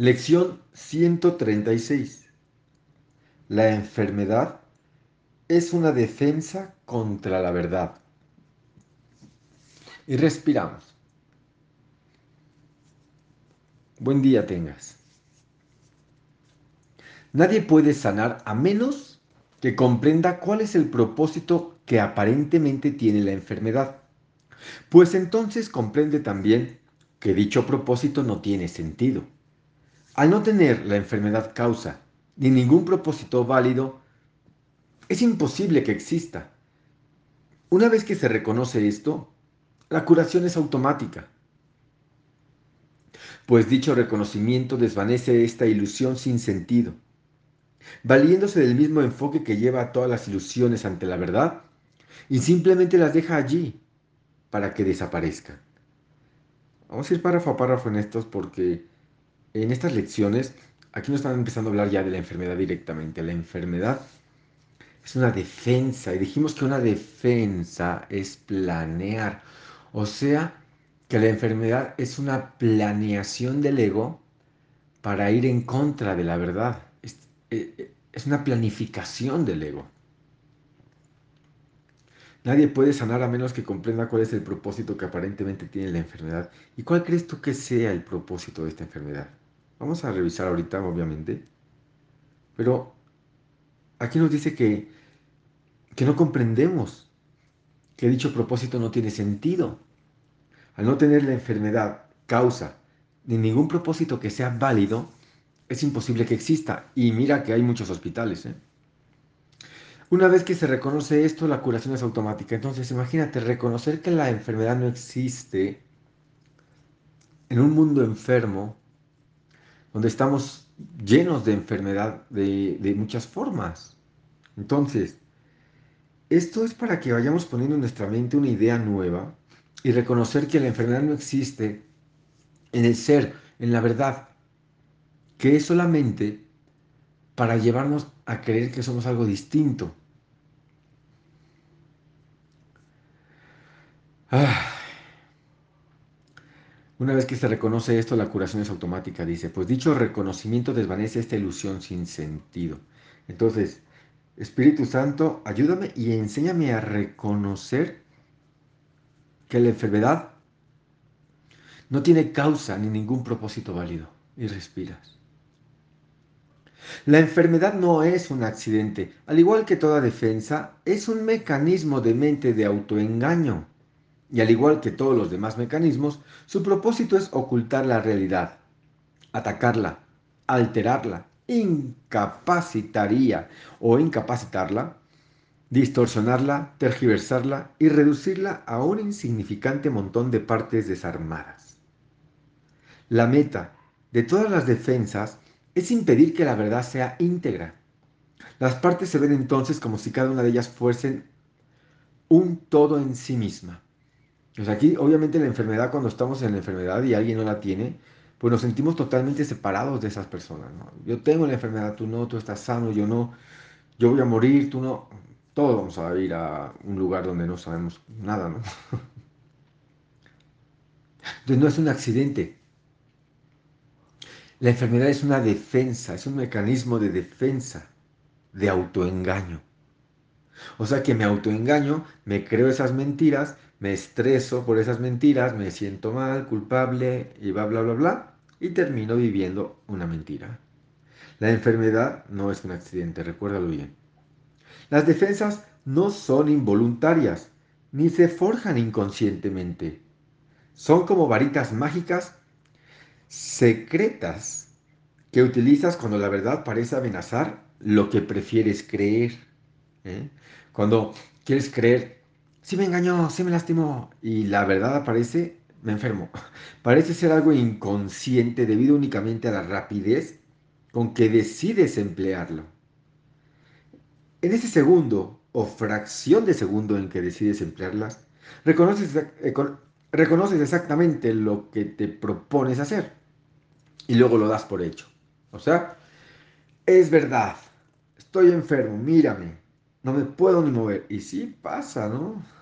Lección 136. La enfermedad es una defensa contra la verdad. Y respiramos. Buen día tengas. Nadie puede sanar a menos que comprenda cuál es el propósito que aparentemente tiene la enfermedad. Pues entonces comprende también que dicho propósito no tiene sentido. Al no tener la enfermedad causa ni ningún propósito válido, es imposible que exista. Una vez que se reconoce esto, la curación es automática. Pues dicho reconocimiento desvanece esta ilusión sin sentido. Valiéndose del mismo enfoque que lleva a todas las ilusiones ante la verdad, y simplemente las deja allí para que desaparezcan. Vamos a ir párrafo a párrafo en estos porque en estas lecciones, aquí nos están empezando a hablar ya de la enfermedad directamente. La enfermedad es una defensa y dijimos que una defensa es planear. O sea, que la enfermedad es una planeación del ego para ir en contra de la verdad. Es, eh, es una planificación del ego. Nadie puede sanar a menos que comprenda cuál es el propósito que aparentemente tiene la enfermedad. ¿Y cuál crees tú que sea el propósito de esta enfermedad? Vamos a revisar ahorita, obviamente. Pero aquí nos dice que, que no comprendemos que dicho propósito no tiene sentido. Al no tener la enfermedad causa ni ningún propósito que sea válido, es imposible que exista. Y mira que hay muchos hospitales. ¿eh? Una vez que se reconoce esto, la curación es automática. Entonces, imagínate, reconocer que la enfermedad no existe en un mundo enfermo donde estamos llenos de enfermedad de, muchas formas. Entonces, esto es para que vayamos poniendo en nuestra mente una idea nueva y reconocer que la enfermedad no existe en el ser, en la verdad, que es solamente para llevarnos a creer que somos algo distinto. Ah. Una vez que se reconoce esto, la curación es automática, dice. Pues dicho reconocimiento desvanece esta ilusión sin sentido. Entonces, Espíritu Santo, ayúdame y enséñame a reconocer que la enfermedad no tiene causa ni ningún propósito válido. Y respiras. La enfermedad no es un accidente. Al igual que toda defensa, es un mecanismo de mente de autoengaño y al igual que todos los demás mecanismos, su propósito es ocultar la realidad, atacarla, alterarla, incapacitaría o incapacitarla, distorsionarla, tergiversarla y reducirla a un insignificante montón de partes desarmadas. La meta de todas las defensas es impedir que la verdad sea íntegra. Las partes se ven entonces como si cada una de ellas fuesen un todo en sí misma. Pues aquí, obviamente, la enfermedad, cuando estamos en la enfermedad y alguien no la tiene, pues nos sentimos totalmente separados de esas personas. Yo tengo la enfermedad, tú no, tú estás sano, yo no, yo voy a morir, tú no. Todos vamos a ir a un lugar donde no sabemos nada, ¿no? Entonces no es un accidente. La enfermedad es una defensa, es un mecanismo de defensa, de autoengaño. O sea que me autoengaño, me creo esas mentiras me estreso por esas mentiras, me siento mal, culpable y bla, bla, bla, bla, y termino viviendo una mentira. La enfermedad no es un accidente, recuérdalo bien. Las defensas no son involuntarias, ni se forjan inconscientemente. Son como varitas mágicas secretas que utilizas cuando la verdad parece amenazar lo que prefieres creer. ¿eh? Cuando quieres creer sí me engañó, sí me lastimó. Y la verdad aparece, me enfermo. Parece ser algo inconsciente debido únicamente a la rapidez con que decides emplearlo. En ese segundo o fracción de segundo en que decides emplearlas, reconoces, eh, reconoces exactamente lo que te propones hacer y luego lo das por hecho. O sea, es verdad, estoy enfermo, mírame, no me puedo ni mover. Y sí pasa, ¿no?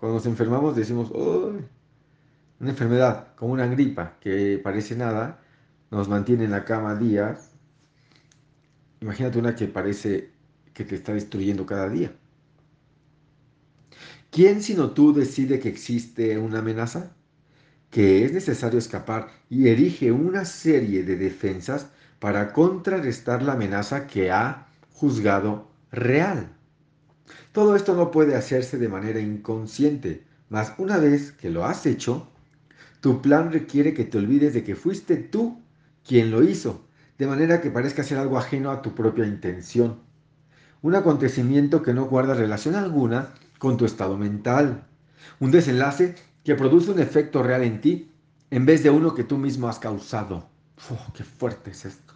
Cuando nos enfermamos decimos, una enfermedad, como una gripa, que parece nada, nos mantiene en la cama días. Imagínate una que parece que te está destruyendo cada día. ¿Quién sino tú decide que existe una amenaza? Que es necesario escapar y erige una serie de defensas para contrarrestar la amenaza que ha juzgado real. Todo esto no puede hacerse de manera inconsciente, mas una vez que lo has hecho, tu plan requiere que te olvides de que fuiste tú quien lo hizo, de manera que parezca ser algo ajeno a tu propia intención. Un acontecimiento que no guarda relación alguna con tu estado mental. Un desenlace que produce un efecto real en ti en vez de uno que tú mismo has causado. ¡Qué fuerte es esto!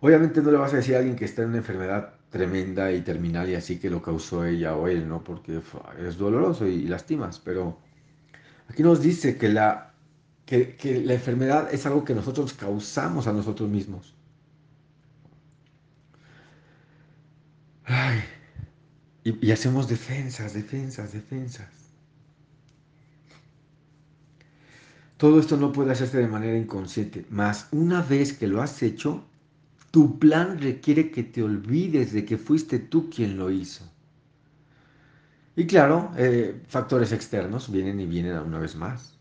Obviamente no le vas a decir a alguien que está en una enfermedad tremenda y terminal y así que lo causó ella o él, ¿no? Porque es doloroso y lastimas, pero aquí nos dice que la, que, la enfermedad es algo que nosotros causamos a nosotros mismos. Ay, y, hacemos defensas, defensas, defensas. Todo esto no puede hacerse de manera inconsciente, mas una vez que lo has hecho, tu plan requiere que te olvides de que fuiste tú quien lo hizo. Y claro, eh, factores externos vienen y vienen una vez más.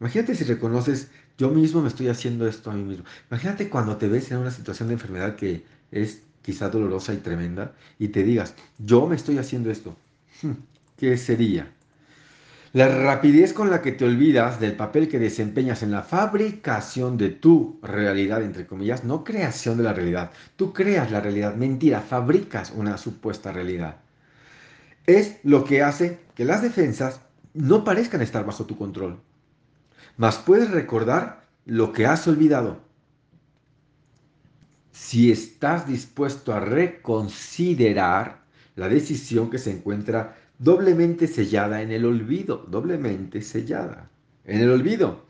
Imagínate si reconoces, yo mismo me estoy haciendo esto a mí mismo. Imagínate cuando te ves en una situación de enfermedad que es quizá dolorosa y tremenda, y te digas, yo me estoy haciendo esto, hmm, ¿qué sería? La rapidez con la que te olvidas del papel que desempeñas en la fabricación de tu realidad, entre comillas, no creación de la realidad. Tú creas la realidad, mentira, fabricas una supuesta realidad. Es lo que hace que las defensas no parezcan estar bajo tu control. Mas puedes recordar lo que has olvidado si estás dispuesto a reconsiderar la decisión que se encuentra doblemente sellada en el olvido, doblemente sellada, en el olvido,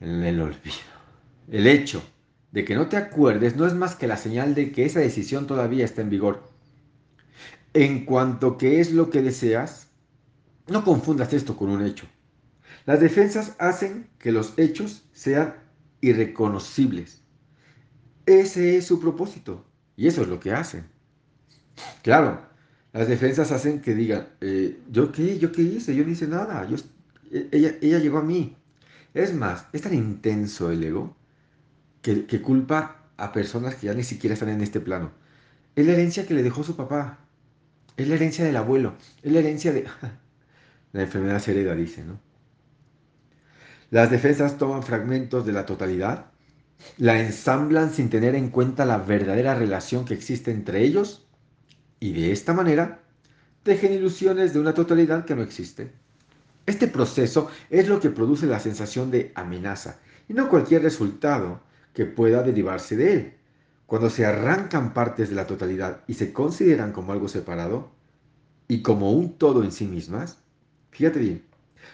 en el olvido. El hecho de que no te acuerdes no es más que la señal de que esa decisión todavía está en vigor. En cuanto que es lo que deseas, no confundas esto con un hecho. Las defensas hacen que los hechos sean irreconocibles ese es su propósito. Y eso es lo que hacen. Claro, las defensas hacen que digan, eh, ¿yo qué? ¿Yo qué hice? Yo no hice nada. E, ella, ella llegó a mí. Es más, es tan intenso el ego que, que culpa a personas que ya ni siquiera están en este plano. Es la herencia que le dejó su papá. Es la herencia del abuelo. Es la herencia de... la enfermedad se hereda, dice, ¿no? Las defensas toman fragmentos de la totalidad la ensamblan sin tener en cuenta la verdadera relación que existe entre ellos y de esta manera tejen ilusiones de una totalidad que no existe. Este proceso es lo que produce la sensación de amenaza y no cualquier resultado que pueda derivarse de él. Cuando se arrancan partes de la totalidad y se consideran como algo separado y como un todo en sí mismas, fíjate bien,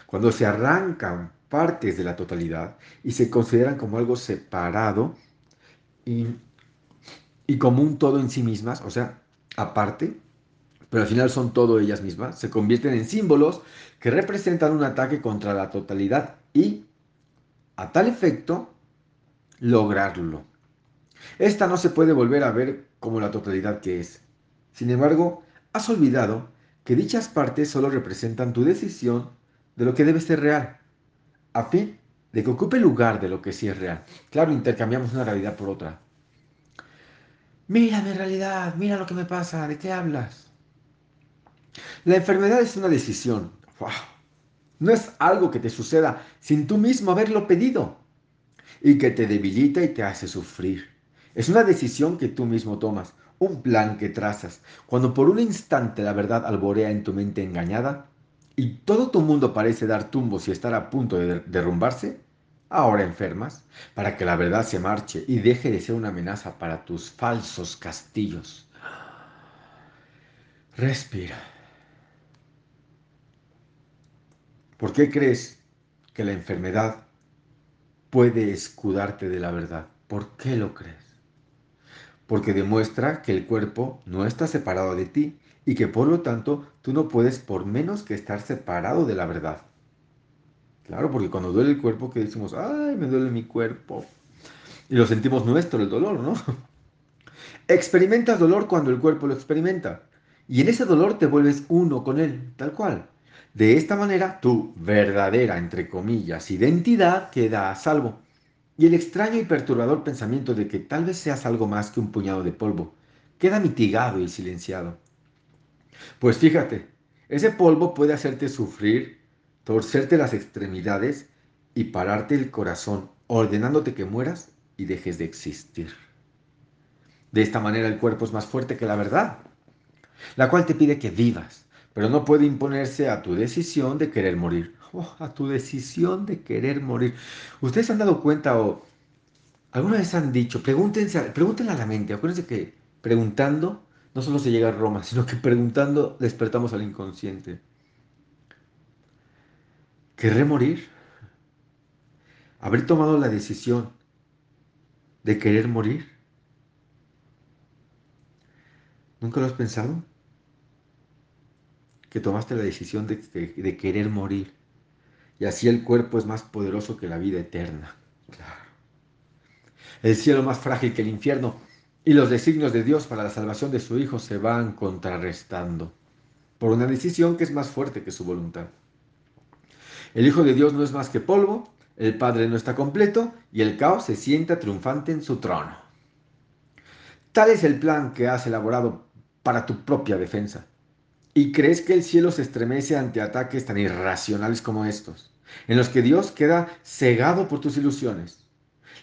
cuando se arrancan partes de la totalidad y se consideran como algo separado y, como un todo en sí mismas, o sea, aparte, pero al final son todo ellas mismas, se convierten en símbolos que representan un ataque contra la totalidad y, a tal efecto, lograrlo. Esta no se puede volver a ver como la totalidad que es. Sin embargo, has olvidado que dichas partes solo representan tu decisión de lo que debe ser real a fin de que ocupe lugar de lo que sí es real. Claro, intercambiamos una realidad por otra. Mira mi realidad, mira lo que me pasa, ¿de qué hablas? La enfermedad es una decisión. No es algo que te suceda sin tú mismo haberlo pedido y que te debilita y te hace sufrir. Es una decisión que tú mismo tomas, un plan que trazas. Cuando por un instante la verdad alborea en tu mente engañada, y todo tu mundo parece dar tumbos y estar a punto de derrumbarse, ahora enfermas, para que la verdad se marche y deje de ser una amenaza para tus falsos castillos. Respira. ¿Por qué crees que la enfermedad puede escudarte de la verdad? ¿Por qué lo crees? Porque demuestra que el cuerpo no está separado de ti y que por lo tanto tú no puedes por menos que estar separado de la verdad. Claro, porque cuando duele el cuerpo, que decimos, ay, me duele mi cuerpo. Y lo sentimos nuestro, el dolor, ¿no? Experimentas dolor cuando el cuerpo lo experimenta. Y en ese dolor te vuelves uno con él, tal cual. De esta manera, tu verdadera, entre comillas, identidad queda a salvo. Y el extraño y perturbador pensamiento de que tal vez seas algo más que un puñado de polvo queda mitigado y silenciado. Pues fíjate, ese polvo puede hacerte sufrir, torcerte las extremidades y pararte el corazón, ordenándote que mueras y dejes de existir. De esta manera el cuerpo es más fuerte que la verdad, la cual te pide que vivas, pero no puede imponerse a tu decisión de querer morir. Oh, a tu decisión de querer morir. ¿Ustedes han dado cuenta o alguna vez han dicho, pregúntense, pregúntenle a la mente, acuérdense que preguntando no solo se llega a Roma, sino que preguntando despertamos al inconsciente. ¿Querré morir? ¿Habré tomado la decisión de querer morir? ¿Nunca lo has pensado? Que tomaste la decisión de, querer morir. Y así el cuerpo es más poderoso que la vida eterna. Claro. El cielo más frágil que el infierno y los designios de Dios para la salvación de su Hijo se van contrarrestando por una decisión que es más fuerte que su voluntad. El Hijo de Dios no es más que polvo, el Padre no está completo y el caos se sienta triunfante en su trono. Tal es el plan que has elaborado para tu propia defensa. ¿Y crees que el cielo se estremece ante ataques tan irracionales como estos, en los que Dios queda cegado por tus ilusiones?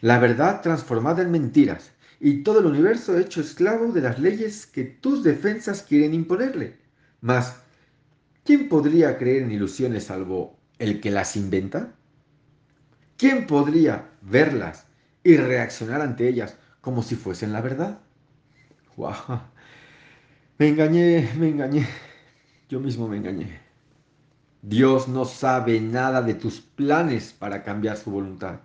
La verdad transformada en mentiras y todo el universo hecho esclavo de las leyes que tus defensas quieren imponerle. Mas, ¿quién podría creer en ilusiones salvo el que las inventa? ¿Quién podría verlas y reaccionar ante ellas como si fuesen la verdad? ¡Wow! Me engañé, me engañé. Yo mismo me engañé. Dios no sabe nada de tus planes para cambiar su voluntad.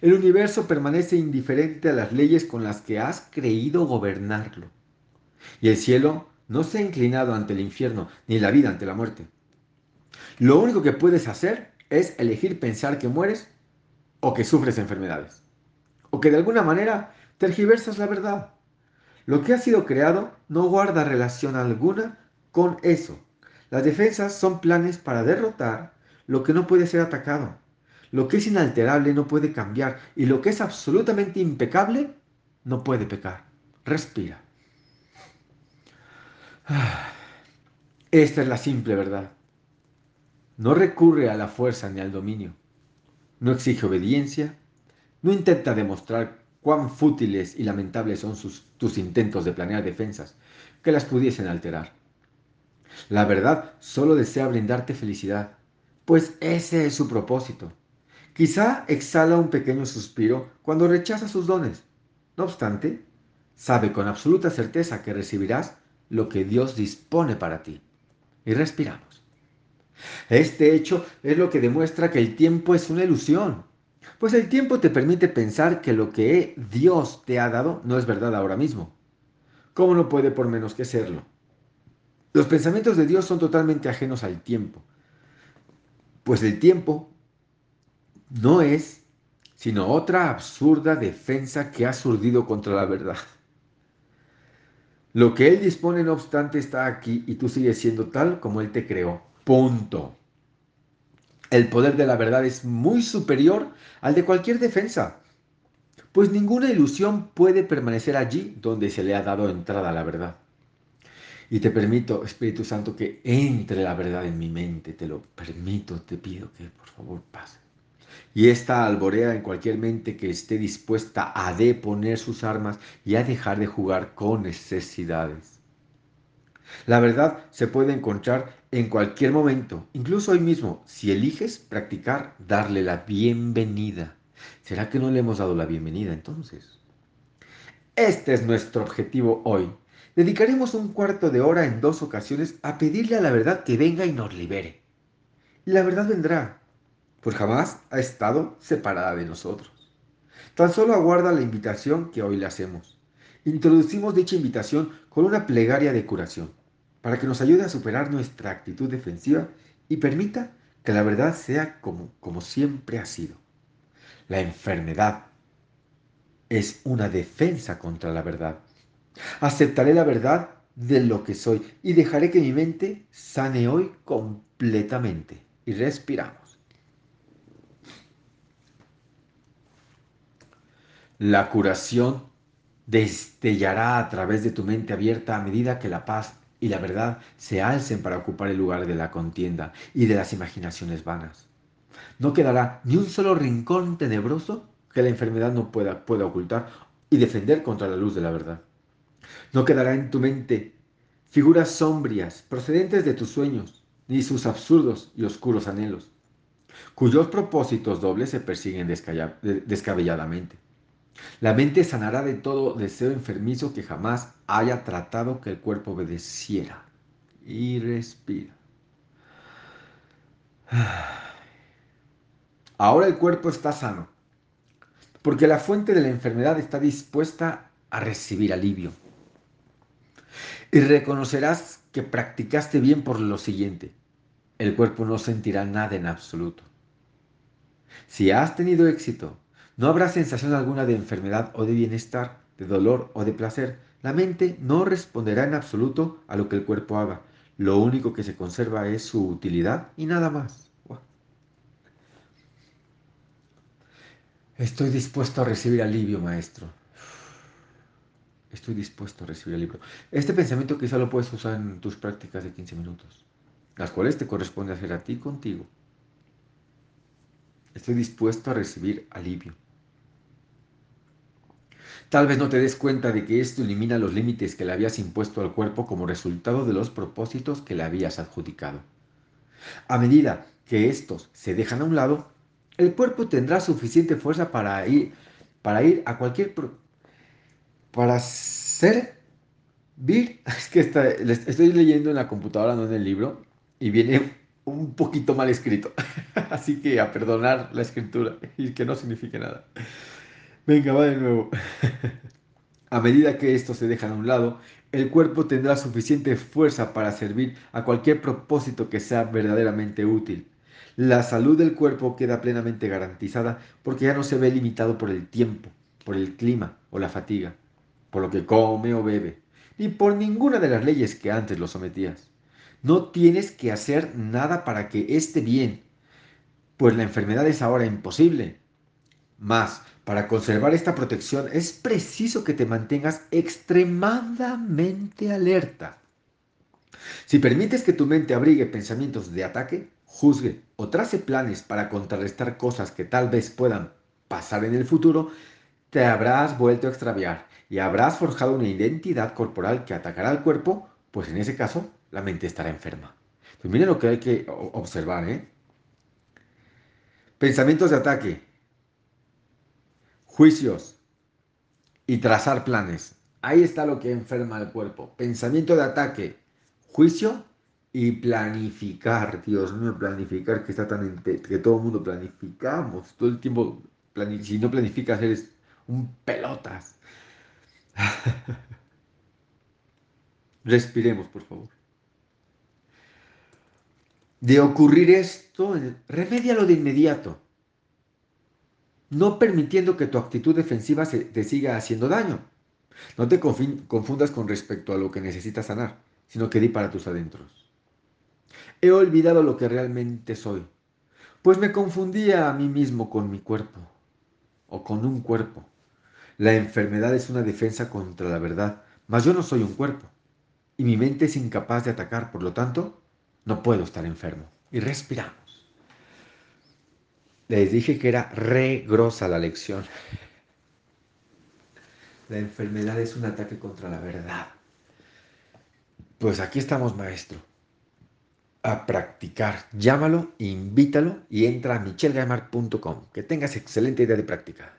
El universo permanece indiferente a las leyes con las que has creído gobernarlo. Y el cielo no se ha inclinado ante el infierno, ni la vida ante la muerte. Lo único que puedes hacer es elegir pensar que mueres o que sufres enfermedades. O que de alguna manera tergiversas la verdad. Lo que ha sido creado no guarda relación alguna con eso. Las defensas son planes para derrotar lo que no puede ser atacado. Lo que es inalterable no puede cambiar y lo que es absolutamente impecable no puede pecar. Respira. Esta es la simple verdad. No recurre a la fuerza ni al dominio. No exige obediencia. No intenta demostrar cuán fútiles y lamentables son tus intentos de planear defensas que las pudiesen alterar. La verdad solo desea brindarte felicidad, pues ese es su propósito. Quizá exhala un pequeño suspiro cuando rechaza sus dones. No obstante, sabe con absoluta certeza que recibirás lo que Dios dispone para ti. Y respiramos. Este hecho es lo que demuestra que el tiempo es una ilusión, pues el tiempo te permite pensar que lo que Dios te ha dado no es verdad ahora mismo. ¿Cómo no puede por menos que serlo? Los pensamientos de Dios son totalmente ajenos al tiempo, pues el tiempo no es sino otra absurda defensa que ha surdido contra la verdad. Lo que Él dispone, no obstante, está aquí y tú sigues siendo tal como Él te creó. Punto. El poder de la verdad es muy superior al de cualquier defensa, pues ninguna ilusión puede permanecer allí donde se le ha dado entrada a la verdad. Y te permito, Espíritu Santo, que entre la verdad en mi mente, te lo permito, te pido que por favor pase y esta alborea en cualquier mente que esté dispuesta a deponer sus armas y a dejar de jugar con necesidades. La verdad se puede encontrar en cualquier momento, incluso hoy mismo, si eliges practicar darle la bienvenida. ¿Será que no le hemos dado la bienvenida entonces? Este es nuestro objetivo hoy. Dedicaremos un cuarto de hora en dos ocasiones a pedirle a la verdad que venga y nos libere. Y la verdad vendrá, pues jamás ha estado separada de nosotros. Tan solo aguarda la invitación que hoy le hacemos. Introducimos dicha invitación con una plegaria de curación, para que nos ayude a superar nuestra actitud defensiva y permita que la verdad sea como, como siempre ha sido. La enfermedad es una defensa contra la verdad. Aceptaré la verdad de lo que soy y dejaré que mi mente sane hoy completamente. Y respiramos. La curación destellará a través de tu mente abierta a medida que la paz y la verdad se alcen para ocupar el lugar de la contienda y de las imaginaciones vanas. No quedará ni un solo rincón tenebroso que la enfermedad no pueda, pueda ocultar y defender contra la luz de la verdad. No quedará en tu mente figuras sombrias procedentes de tus sueños, ni sus absurdos y oscuros anhelos, cuyos propósitos dobles se persiguen descabelladamente. La mente sanará de todo deseo enfermizo que jamás haya tratado que el cuerpo obedeciera. Y respira. Ahora el cuerpo está sano, porque la fuente de la enfermedad está dispuesta a recibir alivio. Y reconocerás que practicaste bien por lo siguiente. El cuerpo no sentirá nada en absoluto. Si has tenido éxito no habrá sensación alguna de enfermedad o de bienestar, de dolor o de placer. La mente no responderá en absoluto a lo que el cuerpo haga. Lo único que se conserva es su utilidad y nada más. Estoy dispuesto a recibir alivio, maestro. Estoy dispuesto a recibir alivio. Este pensamiento quizá lo puedes usar en tus prácticas de 15 minutos, las cuales te corresponde hacer a ti contigo. Estoy dispuesto a recibir alivio. Tal vez no te des cuenta de que esto elimina los límites que le habías impuesto al cuerpo como resultado de los propósitos que le habías adjudicado. A medida que estos se dejan a un lado, el cuerpo tendrá suficiente fuerza para ir, para ir a cualquier... para ser... Vir, es que estoy leyendo en la computadora, no en el libro, y viene un poquito mal escrito. Así que a perdonar la escritura y que no signifique nada. Venga, va de nuevo. a medida que estos se dejan a un lado, el cuerpo tendrá suficiente fuerza para servir a cualquier propósito que sea verdaderamente útil. La salud del cuerpo queda plenamente garantizada porque ya no se ve limitado por el tiempo, por el clima o la fatiga, por lo que come o bebe, ni por ninguna de las leyes que antes lo sometías. No tienes que hacer nada para que esté bien, pues la enfermedad es ahora imposible. Más, para conservar esta protección es preciso que te mantengas extremadamente alerta. Si permites que tu mente abrigue pensamientos de ataque, juzgue o trace planes para contrarrestar cosas que tal vez puedan pasar en el futuro, te habrás vuelto a extraviar y habrás forjado una identidad corporal que atacará al cuerpo, pues en ese caso la mente estará enferma. Pues miren lo que hay que observar, ¿eh? Pensamientos de ataque, juicios y trazar planes. Ahí está lo que enferma al cuerpo. Pensamiento de ataque, juicio y planificar. Dios mío, planificar que está tan que todo el mundo planificamos. Todo el tiempo, si no planificas, eres un pelotas. Respiremos, por favor. De ocurrir esto, remédialo de inmediato no permitiendo que tu actitud defensiva se, te siga haciendo daño. No te confundas con respecto a lo que necesitas sanar, sino que di para tus adentros. He olvidado lo que realmente soy, pues me confundía a mí mismo con mi cuerpo, o con un cuerpo. La enfermedad es una defensa contra la verdad, mas yo no soy un cuerpo, y mi mente es incapaz de atacar, por lo tanto, no puedo estar enfermo. Y respiramos. Les dije que era re grosa la lección. La enfermedad es un ataque contra la verdad. Pues aquí estamos, maestro. A practicar. Llámalo, invítalo y entra a michelgaimar.com. Que tengas excelente idea de práctica.